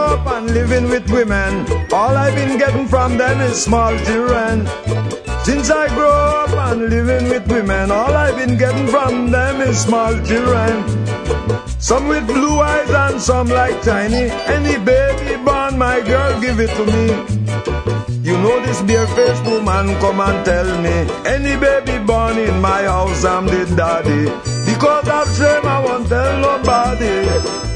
up and living with women, all I've been getting from them is small children. Since I grew up and living with women, all I've been getting from them is small children. Some with blue eyes and some like tiny. Any baby born, my girl, give it to me. You know this bare-faced woman come and tell me Any baby born in my house I'm the daddy Because shame I won't tell nobody.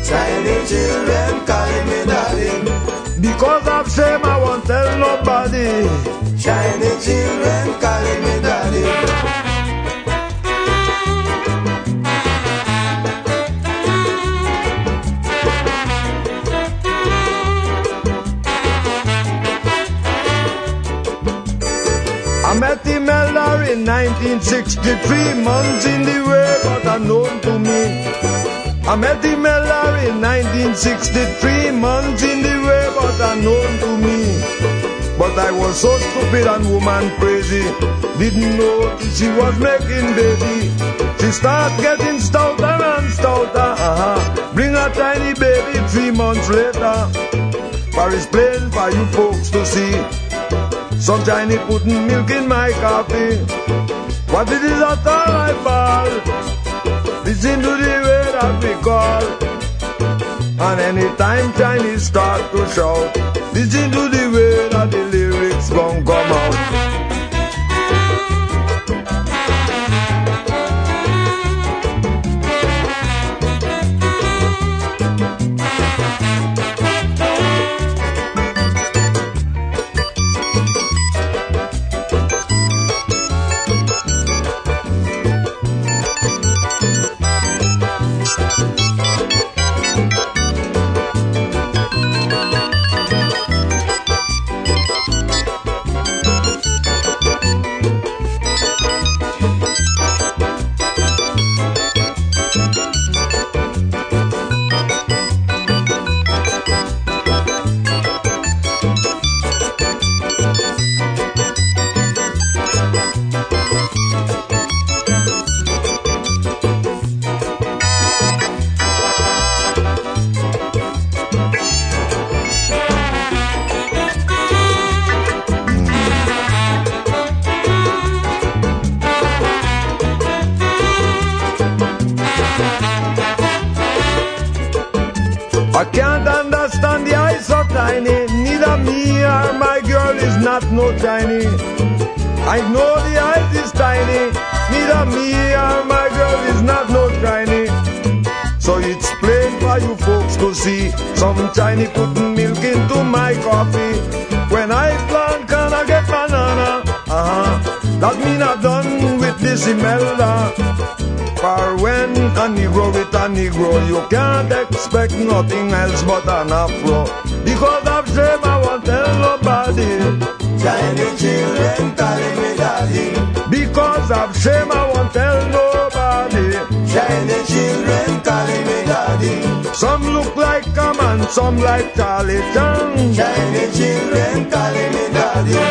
Tiny children calling me daddy Because shame I won't tell nobody. Shiny children calling me I met Imelda in 1963, months in the way, but unknown to me. I met Imelda in 1963, months in the way, but unknown to me. But I was so stupid and woman crazy, didn't know she was making baby. She start getting stouter and stouter, uh-huh. Bring a tiny baby three months later. For it's plain for you folks to see. Some Chinese putting milk in my coffee. But it is not all I ball. Listen to the way that we call. And anytime Chinese start to shout, listen to the I can't understand the eyes so tiny. Neither me or my girl is not no tiny. I know the eyes is tiny. Neither me or my girl is not no tiny. So it's plain for you folks to see. Some tiny putting milk into my coffee. When I plant, can I get banana? Uh-huh. That mean I'm done with this Imelda. For when a Negro with a Negro, you can't expect nothing else but an afro. Because of shame, I won't tell nobody. Shiny children calling me daddy Because of shame, I won't tell nobody. Shiny children calling me daddy Some look like a man, some like Charlie Chan. Shiny children calling me daddy